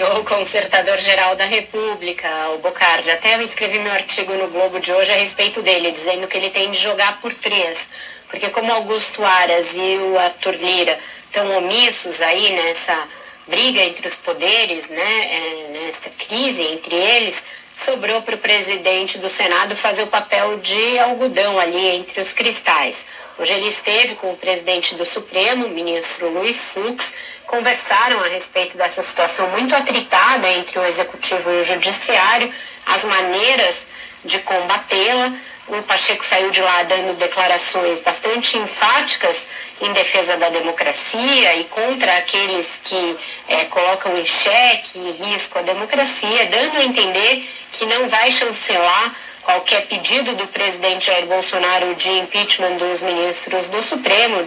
O consertador-geral da República, o Bocardi. Até eu escrevi meu artigo no Globo de hoje a respeito dele, dizendo que ele tem de jogar por três. Porque como Augusto Aras e o Arthur Lira estão omissos aí nessa briga entre os poderes, né, é, nessa crise entre eles, sobrou para o presidente do Senado fazer o papel de algodão ali entre os cristais. Hoje ele esteve com o presidente do Supremo, o ministro Luiz Fux, conversaram a respeito dessa situação muito atritada entre o executivo e o judiciário, as maneiras de combatê-la. O Pacheco saiu de lá dando declarações bastante enfáticas em defesa da democracia e contra aqueles que é, colocam em xeque e risco a democracia, dando a entender que não vai chancelar qualquer pedido do presidente Jair Bolsonaro de impeachment dos ministros do Supremo,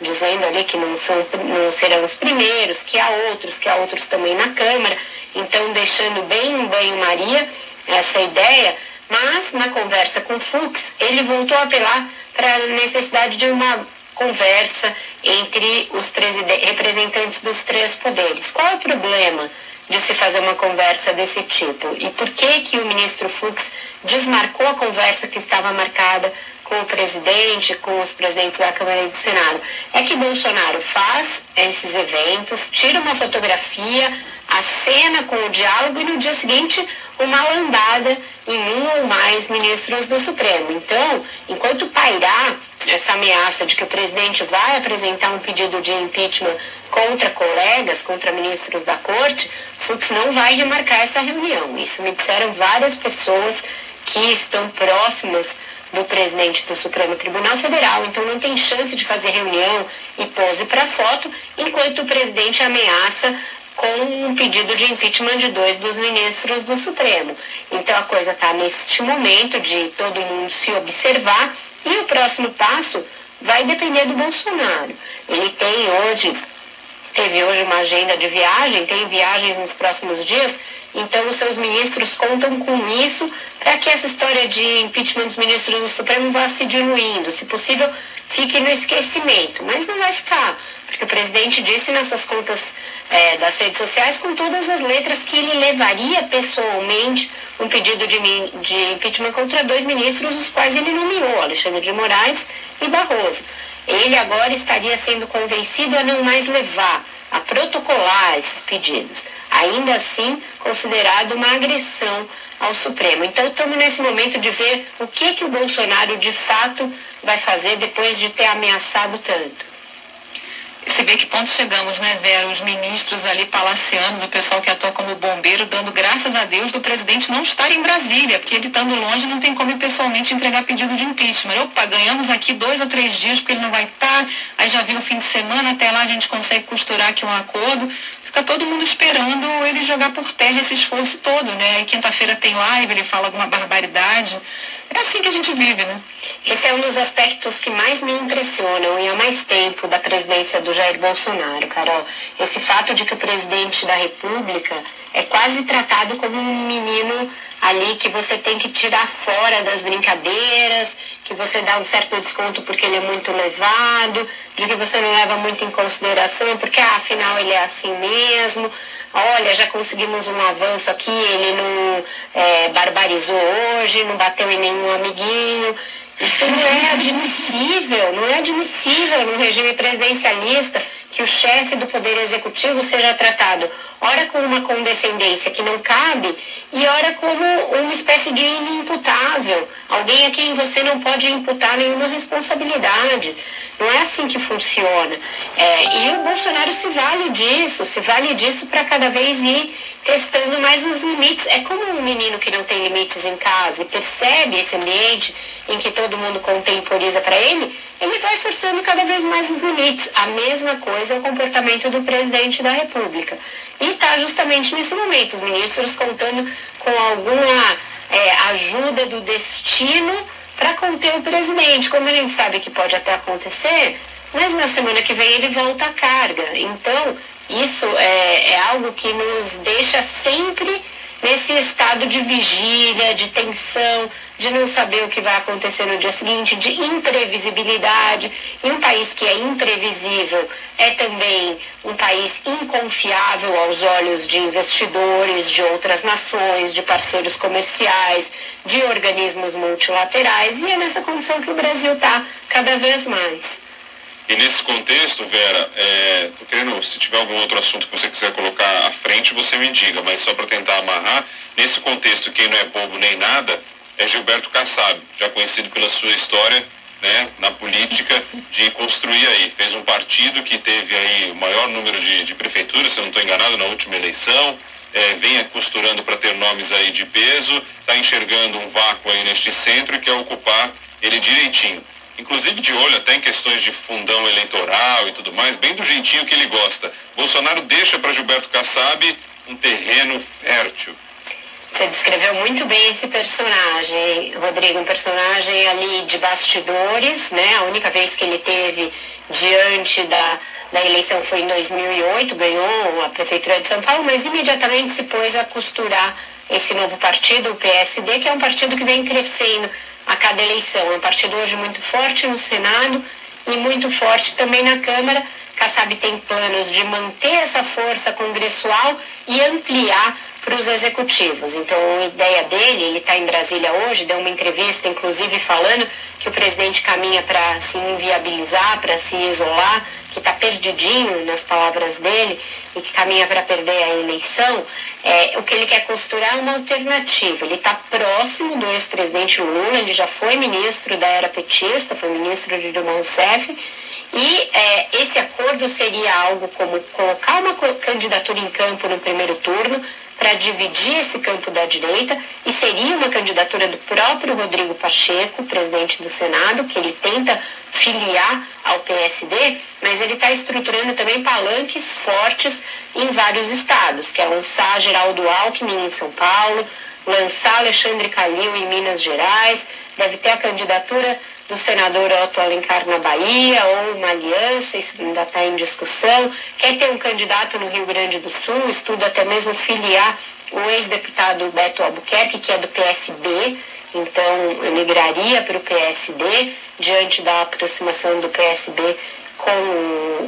dizendo ali que não, são, não serão os primeiros, que há outros, que há outros também na Câmara, então deixando bem em banho-maria essa ideia, mas na conversa com Fux, ele voltou a apelar para a necessidade de uma conversa entre os representantes dos três poderes. Qual é o problema? De se fazer uma conversa desse tipo. E por que que o ministro Fux desmarcou a conversa que estava marcada com o presidente, com os presidentes da Câmara e do Senado? É que Bolsonaro faz esses eventos, tira uma fotografia, acena com o diálogo e no dia seguinte uma lambada em um ou mais ministros do Supremo. Então, enquanto pairar essa ameaça de que o presidente vai apresentar um pedido de impeachment contra colegas, contra ministros da corte, Fux não vai remarcar essa reunião. Isso me disseram várias pessoas que estão próximas do presidente do Supremo Tribunal Federal, então não tem chance de fazer reunião e pose para foto, enquanto o presidente ameaça com um pedido de impeachment de dois dos ministros do Supremo. Então a coisa está neste momento de todo mundo se observar e o próximo passo vai depender do Bolsonaro. Ele tem hoje teve hoje uma agenda de viagem, tem viagens nos próximos dias, então os seus ministros contam com isso para que essa história de impeachment dos ministros do Supremo vá se diluindo, se possível fique no esquecimento, mas não vai ficar, porque o presidente disse nas suas contas é, das redes sociais com todas as letras que ele levaria pessoalmente um pedido de, de impeachment contra dois ministros, os quais ele nomeou, Alexandre de Moraes e Barroso ele agora estaria sendo convencido a não mais levar, a protocolar esses pedidos. Ainda assim, considerado uma agressão ao Supremo. Então, estamos nesse momento de ver o que, que o Bolsonaro de fato vai fazer depois de ter ameaçado tanto. Você vê que ponto chegamos, né, Vera? Os ministros ali palacianos, o pessoal que atua como bombeiro, dando graças a Deus do presidente não estar em Brasília, porque ele estando longe não tem como pessoalmente entregar pedido de impeachment. Opa, ganhamos aqui dois ou três dias porque ele não vai estar, aí já viu o fim de semana, até lá a gente consegue costurar aqui um acordo. Fica todo mundo esperando ele jogar por terra esse esforço todo, né? Aí quinta-feira tem live, ele fala alguma barbaridade. É assim que a gente vive, né? Esse é um dos aspectos que mais me impressionam e há mais tempo da presidência do Jair Bolsonaro, Carol. Esse fato de que o presidente da República é quase tratado como um menino ali que você tem que tirar fora das brincadeiras, que você dá um certo desconto porque ele é muito levado, de que você não leva muito em consideração porque ah, afinal ele é assim mesmo. Olha, já conseguimos um avanço aqui, ele não é, barbarizou hoje, não bateu em nenhum amiguinho. Isso não é admissível, não é admissível no regime presidencialista que o chefe do Poder Executivo seja tratado, ora com uma condescendência que não cabe, e ora como uma espécie de inimputável, alguém a quem você não pode imputar nenhuma responsabilidade. Não é assim que funciona. É, e o Bolsonaro se vale disso, se vale disso para cada vez ir testando mais os limites. É como um menino que não tem limites em casa e percebe esse ambiente em que todo mundo contemporiza para ele, ele vai forçando cada vez mais os limites. A mesma coisa é o comportamento do presidente da República. E está justamente nesse momento, os ministros contando com alguma é, ajuda do destino para conter o presidente. Como a gente sabe que pode até acontecer, mas na semana que vem ele volta à carga. Então, isso é, é algo que nos deixa sempre nesse estado de vigília, de tensão, de não saber o que vai acontecer no dia seguinte, de imprevisibilidade. E um país que é imprevisível é também um país inconfiável aos olhos de investidores, de outras nações, de parceiros comerciais, de organismos multilaterais. E é nessa condição que o Brasil está cada vez mais. E nesse contexto, Vera, é, querendo, se tiver algum outro assunto que você quiser colocar à frente, você me diga, mas só para tentar amarrar, nesse contexto, quem não é bobo nem nada é Gilberto Kassab, já conhecido pela sua história né, na política de construir aí. Fez um partido que teve aí o maior número de, de prefeituras, se eu não estou enganado, na última eleição. É, vem costurando para ter nomes aí de peso, está enxergando um vácuo aí neste centro e quer ocupar ele direitinho inclusive de olho até em questões de fundão eleitoral e tudo mais, bem do jeitinho que ele gosta. Bolsonaro deixa para Gilberto Kassab um terreno fértil. Você descreveu muito bem esse personagem, Rodrigo, um personagem ali de bastidores, né? A única vez que ele teve diante da, da eleição foi em 2008, ganhou a prefeitura de São Paulo, mas imediatamente se pôs a costurar esse novo partido, o PSD, que é um partido que vem crescendo a cada eleição. É um partido hoje muito forte no Senado e muito forte também na Câmara. Kassab tem planos de manter essa força congressual e ampliar para os executivos. Então, a ideia dele, ele está em Brasília hoje, deu uma entrevista, inclusive, falando que o presidente caminha para se inviabilizar, para se isolar, que está nas palavras dele, e que caminha para perder a eleição. É, o que ele quer costurar é uma alternativa. Ele está próximo do ex-presidente Lula, ele já foi ministro da era petista, foi ministro de Dilma Rousseff, e é, esse acordo seria algo como colocar uma candidatura em campo no primeiro turno, para dividir esse campo da direita e seria uma candidatura do próprio Rodrigo Pacheco, presidente do Senado, que ele tenta filiar ao PSD, mas ele está estruturando também palanques fortes em vários estados, que é lançar Geraldo Alckmin em São Paulo, lançar Alexandre Calil em Minas Gerais, deve ter a candidatura do senador Otto Alencar na Bahia, ou uma aliança, isso ainda está em discussão. Quer ter um candidato no Rio Grande do Sul, estuda até mesmo filiar o ex-deputado Beto Albuquerque, que é do PSB, então migraria para o PSD, diante da aproximação do PSB com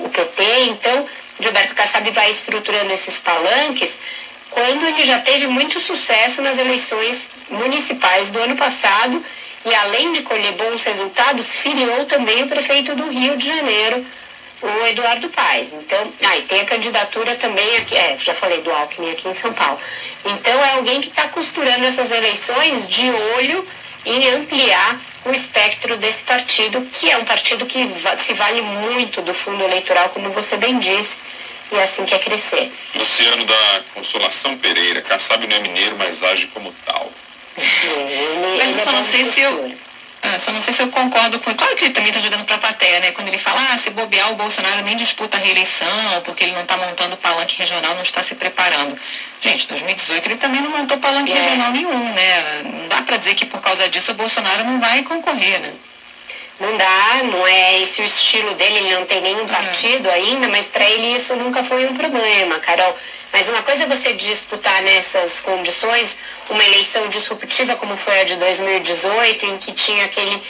o PT. Então, Gilberto Kassab vai estruturando esses palanques quando ele já teve muito sucesso nas eleições municipais do ano passado e além de colher bons resultados, filiou também o prefeito do Rio de Janeiro, o Eduardo Paes. Então, ah, e tem a candidatura também aqui, é, já falei do Alckmin aqui em São Paulo. Então é alguém que está costurando essas eleições de olho em ampliar o espectro desse partido, que é um partido que se vale muito do fundo eleitoral, como você bem disse, e é assim quer crescer. Luciano da Consolação Pereira, Kassab não é mineiro, mas age como tal. Mas eu só não sei se eu. Ah, só não sei se eu concordo com. Claro que ele também está jogando para a plateia, né? Quando ele fala, ah, se bobear, o Bolsonaro nem disputa a reeleição, porque ele não está montando palanque regional, não está se preparando. Gente, 2018 ele também não montou palanque é. regional nenhum, né? Não dá para dizer que por causa disso o Bolsonaro não vai concorrer, né? Não dá, não é esse o estilo dele, ele não tem nenhum partido uhum. ainda, mas para ele isso nunca foi um problema, Carol. Mas uma coisa é você disputar nessas condições uma eleição disruptiva como foi a de 2018, em que tinha aquele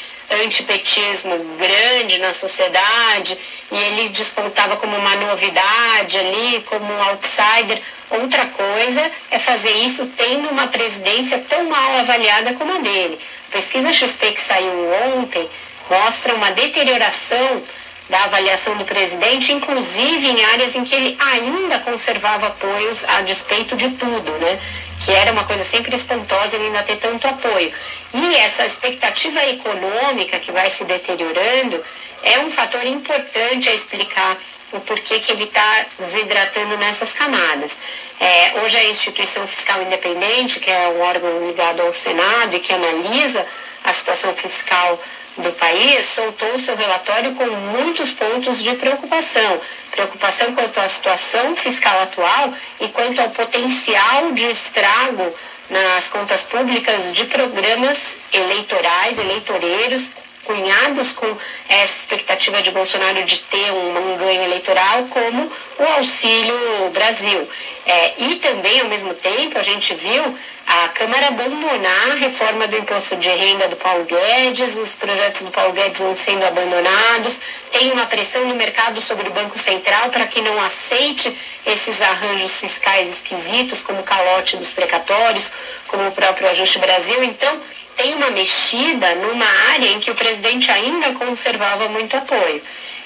antipetismo grande na sociedade e ele despontava como uma novidade ali, como um outsider. Outra coisa é fazer isso tendo uma presidência tão mal avaliada como a dele. A pesquisa XP que saiu ontem mostra uma deterioração da avaliação do presidente, inclusive em áreas em que ele ainda conservava apoios a despeito de tudo, né? Que era uma coisa sempre espantosa ele ainda ter tanto apoio. E essa expectativa econômica que vai se deteriorando é um fator importante a explicar o porquê que ele está desidratando nessas camadas. É, hoje a instituição fiscal independente, que é um órgão ligado ao Senado e que analisa a situação fiscal do país soltou seu relatório com muitos pontos de preocupação. Preocupação quanto à situação fiscal atual e quanto ao potencial de estrago nas contas públicas de programas eleitorais, eleitoreiros, cunhados com essa expectativa de Bolsonaro de ter um, um ganho eleitoral, como o Auxílio Brasil. É, e também, ao mesmo tempo, a gente viu a Câmara abandonar a reforma do imposto de renda do Paulo Guedes, os projetos do Paulo Guedes vão sendo abandonados, tem uma pressão no mercado sobre o Banco Central para que não aceite esses arranjos fiscais esquisitos, como o calote dos precatórios, como o próprio Ajuste Brasil. Então, tem uma mexida numa área em que o presidente ainda conservava muito apoio.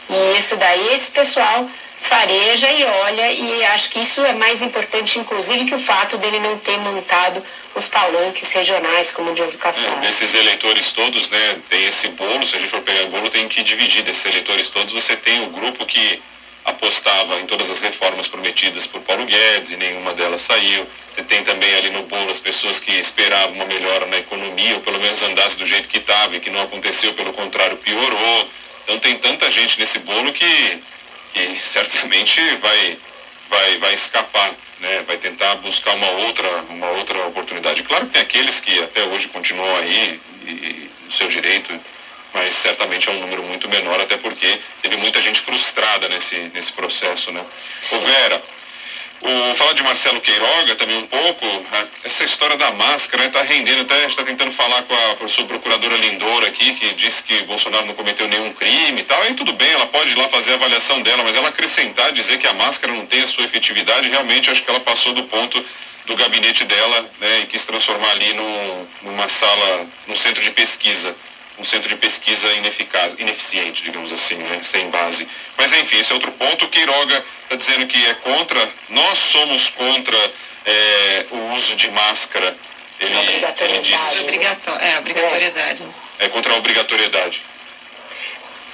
E isso daí, esse pessoal fareja e olha, e acho que isso é mais importante, inclusive, que o fato dele não ter montado os palanques regionais, como o Cassaro. É, desses eleitores todos, né, tem esse bolo, se a gente for pegar o bolo, tem que dividir desses eleitores todos, você tem o grupo que apostava em todas as reformas prometidas por Paulo Guedes e nenhuma delas saiu. Você tem também ali no as pessoas que esperavam uma melhora na economia, ou pelo menos andasse do jeito que estava e que não aconteceu, pelo contrário, piorou. Então tem tanta gente nesse bolo que que certamente vai, vai, vai escapar, né? vai tentar buscar uma outra, uma outra oportunidade. Claro que tem aqueles que até hoje continuam aí e, o seu direito, mas certamente é um número muito menor, até porque teve muita gente frustrada nesse, nesse processo. Né? O Vera, o, falar de Marcelo Queiroga também um pouco, essa história da máscara está né, rendendo, até a gente está tentando falar com a, com a sua procuradora Lindora aqui, que disse que Bolsonaro não cometeu nenhum crime e tal, aí tudo bem, ela pode ir lá fazer a avaliação dela, mas ela acrescentar, dizer que a máscara não tem a sua efetividade, realmente acho que ela passou do ponto do gabinete dela né, e quis transformar ali num, numa sala, num centro de pesquisa um centro de pesquisa ineficaz, ineficiente, digamos assim, né? sem base. Mas enfim, esse é outro ponto. O Queiroga está dizendo que é contra, nós somos contra é, o uso de máscara. Ele, ele disse. Obrigato é, obrigatoriedade. É. é contra a obrigatoriedade.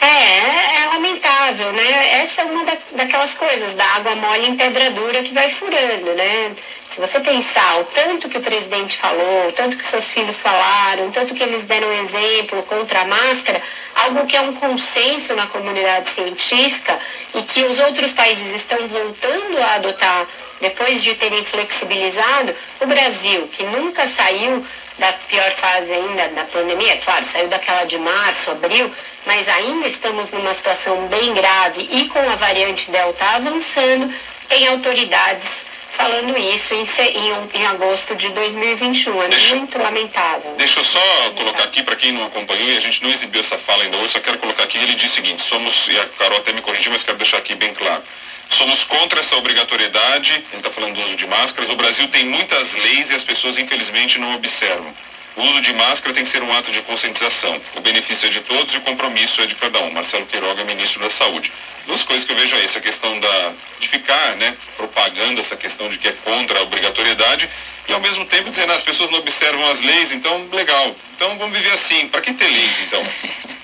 É, é, é lamentável, né? Essa é uma da, daquelas coisas da água mole em pedra dura que vai furando, né? Se você pensar o tanto que o presidente falou, o tanto que seus filhos falaram, o tanto que eles deram exemplo contra a máscara, algo que é um consenso na comunidade científica e que os outros países estão voltando a adotar depois de terem flexibilizado, o Brasil, que nunca saiu da pior fase ainda da pandemia, claro, saiu daquela de março, abril, mas ainda estamos numa situação bem grave e com a variante Delta avançando, tem autoridades falando isso em, em, em agosto de 2021. É deixa, muito lamentável. Deixa eu só colocar aqui, para quem não acompanhou, e a gente não exibiu essa fala ainda hoje, só quero colocar aqui, ele diz o seguinte, somos, e a Carol até me corrigiu, mas quero deixar aqui bem claro, somos contra essa obrigatoriedade, ele está falando do uso de máscaras, o Brasil tem muitas leis e as pessoas infelizmente não observam. O uso de máscara tem que ser um ato de conscientização. O benefício é de todos e o compromisso é de cada um. Marcelo Queiroga, ministro da Saúde. Duas coisas que eu vejo aí, essa questão da, de ficar né, propagando essa questão de que é contra a obrigatoriedade e ao mesmo tempo dizendo ah, as pessoas não observam as leis, então legal. Então vamos viver assim. Para que ter leis então?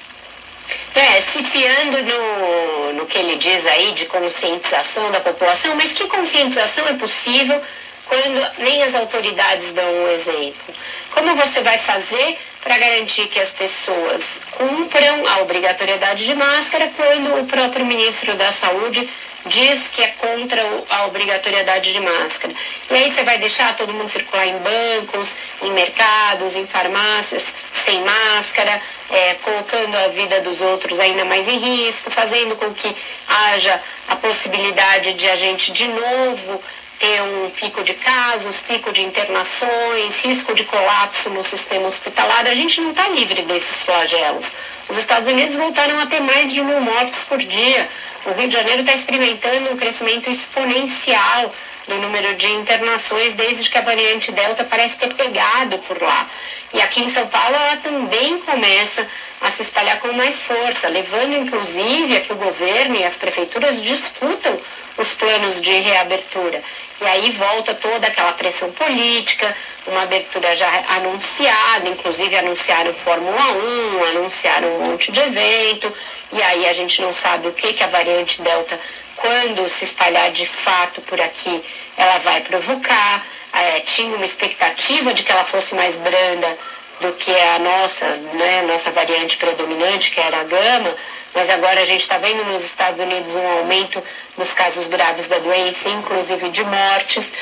É, se fiando no, no que ele diz aí de conscientização da população, mas que conscientização é possível quando nem as autoridades dão um exemplo? Como você vai fazer para garantir que as pessoas cumpram a obrigatoriedade de máscara quando o próprio ministro da Saúde diz que é contra a obrigatoriedade de máscara? E aí você vai deixar todo mundo circular em bancos, em mercados, em farmácias, sem máscara, é, colocando a vida dos outros ainda mais em risco, fazendo com que haja a possibilidade de a gente de novo ter um pico de casos, pico de internações, risco de colapso no sistema hospitalar. A gente não está livre desses flagelos. Os Estados Unidos voltaram a ter mais de mil mortos por dia. O Rio de Janeiro está experimentando um crescimento exponencial do número de internações desde que a variante Delta parece ter pegado por lá. E aqui em São Paulo ela também começa a se espalhar com mais força, levando inclusive a que o governo e as prefeituras discutam os planos de reabertura. E aí volta toda aquela pressão política, uma abertura já anunciada, inclusive anunciaram Fórmula 1, anunciaram um monte de evento, e aí a gente não sabe o que, que a variante Delta, quando se espalhar de fato por aqui, ela vai provocar. É, tinha uma expectativa de que ela fosse mais branda do que a nossa, né, nossa variante predominante, que era a gama, mas agora a gente está vendo nos Estados Unidos um aumento dos casos graves da doença, inclusive de mortes.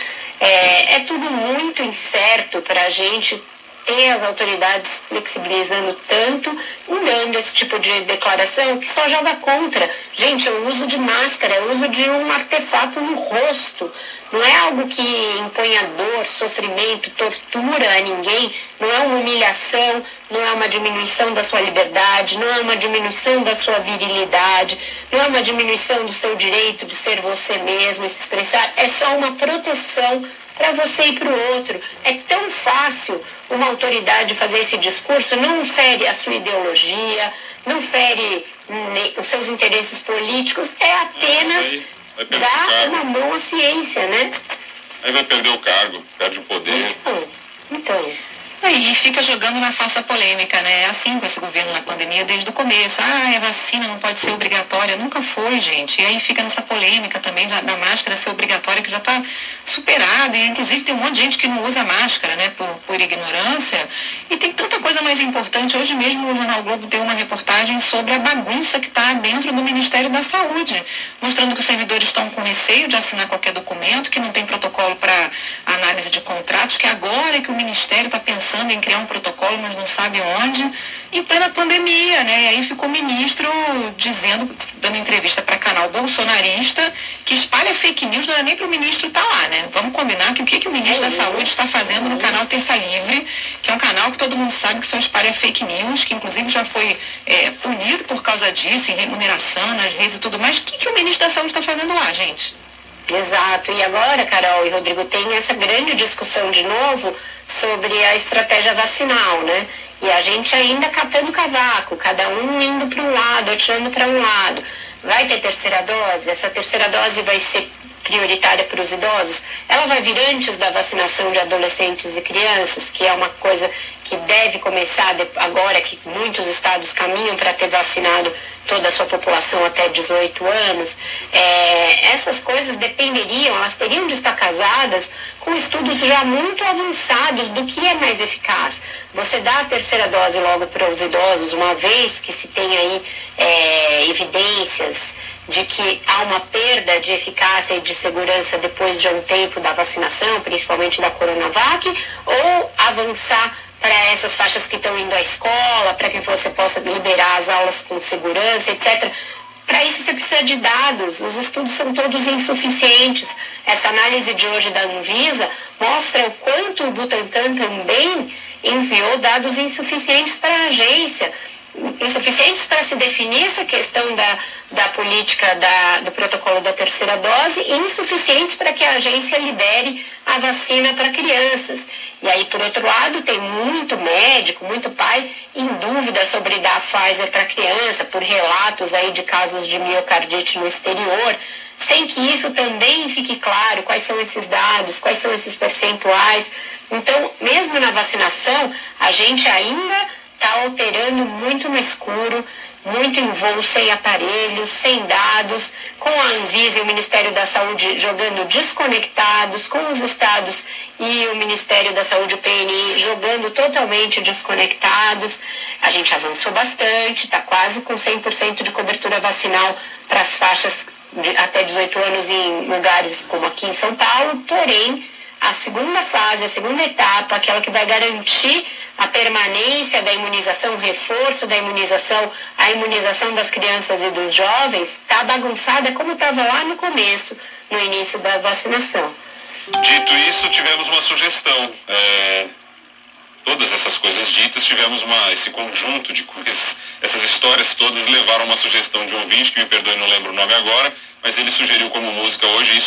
É, é tudo muito incerto para a gente ter as autoridades flexibilizando tanto dando esse tipo de declaração que só joga contra. Gente, o uso de máscara, o uso de um artefato no rosto, não é algo que impõe dor, sofrimento, tortura a ninguém, não é uma humilhação, não é uma diminuição da sua liberdade, não é uma diminuição da sua virilidade, não é uma diminuição do seu direito de ser você mesmo e se expressar, é só uma proteção para você e para o outro. É tão fácil uma autoridade fazer esse discurso, não fere a sua ideologia, não fere os seus interesses políticos, é apenas dar uma mão à ciência, né? Aí vai perder o cargo, perde o poder. Então, então Aí fica jogando na falsa polêmica, né? É assim com esse governo na pandemia desde o começo. Ah, a vacina não pode ser obrigatória. Nunca foi, gente. E aí fica nessa polêmica também da, da máscara ser obrigatória, que já está superado. E inclusive tem um monte de gente que não usa máscara, né? Por, por ignorância. E tem tanta coisa mais importante. Hoje mesmo o Jornal Globo deu uma reportagem sobre a bagunça que está dentro do Ministério da Saúde, mostrando que os servidores estão com receio de assinar qualquer documento, que não tem protocolo para análise de contratos, que agora é que o Ministério está pensando pensando em criar um protocolo, mas não sabe onde, em plena pandemia, né? E aí ficou o ministro dizendo, dando entrevista para canal bolsonarista, que espalha fake news, não era nem para o ministro estar tá lá, né? Vamos combinar que o que, que o ministro da Saúde está fazendo no canal Terça Livre, que é um canal que todo mundo sabe que só espalha fake news, que inclusive já foi é, punido por causa disso, em remuneração nas redes e tudo mais. O que, que o ministro da Saúde está fazendo lá, gente? Exato. E agora, Carol e Rodrigo, tem essa grande discussão de novo sobre a estratégia vacinal, né? E a gente ainda catando cavaco, cada um indo para um lado, atirando para um lado. Vai ter terceira dose? Essa terceira dose vai ser prioritária para os idosos, ela vai vir antes da vacinação de adolescentes e crianças, que é uma coisa que deve começar agora que muitos estados caminham para ter vacinado toda a sua população até 18 anos. É, essas coisas dependeriam, elas teriam de estar casadas com estudos já muito avançados do que é mais eficaz. Você dá a terceira dose logo para os idosos, uma vez que se tem aí é, evidências de que há uma perda de eficácia e de segurança depois de um tempo da vacinação, principalmente da Coronavac, ou avançar para essas faixas que estão indo à escola, para que você possa liberar as aulas com segurança, etc. Para isso você precisa de dados, os estudos são todos insuficientes. Essa análise de hoje da Anvisa mostra o quanto o Butantan também enviou dados insuficientes para a agência insuficientes para se definir essa questão da, da política da, do protocolo da terceira dose e insuficientes para que a agência libere a vacina para crianças. E aí, por outro lado, tem muito médico, muito pai em dúvida sobre dar a Pfizer para criança, por relatos aí de casos de miocardite no exterior, sem que isso também fique claro quais são esses dados, quais são esses percentuais. Então, mesmo na vacinação, a gente ainda está operando muito no escuro, muito em voo, sem aparelhos, sem dados, com a Anvisa e o Ministério da Saúde jogando desconectados, com os estados e o Ministério da Saúde, o PNI, jogando totalmente desconectados. A gente avançou bastante, está quase com 100% de cobertura vacinal para as faixas de até 18 anos em lugares como aqui em São Paulo, porém a segunda fase, a segunda etapa, aquela que vai garantir a permanência da imunização, o reforço da imunização, a imunização das crianças e dos jovens, está bagunçada como estava lá no começo, no início da vacinação. Dito isso, tivemos uma sugestão. É, todas essas coisas ditas, tivemos uma, esse conjunto de coisas, essas histórias todas levaram uma sugestão de um ouvinte, que me perdoe, não lembro o nome agora, mas ele sugeriu como música hoje isso.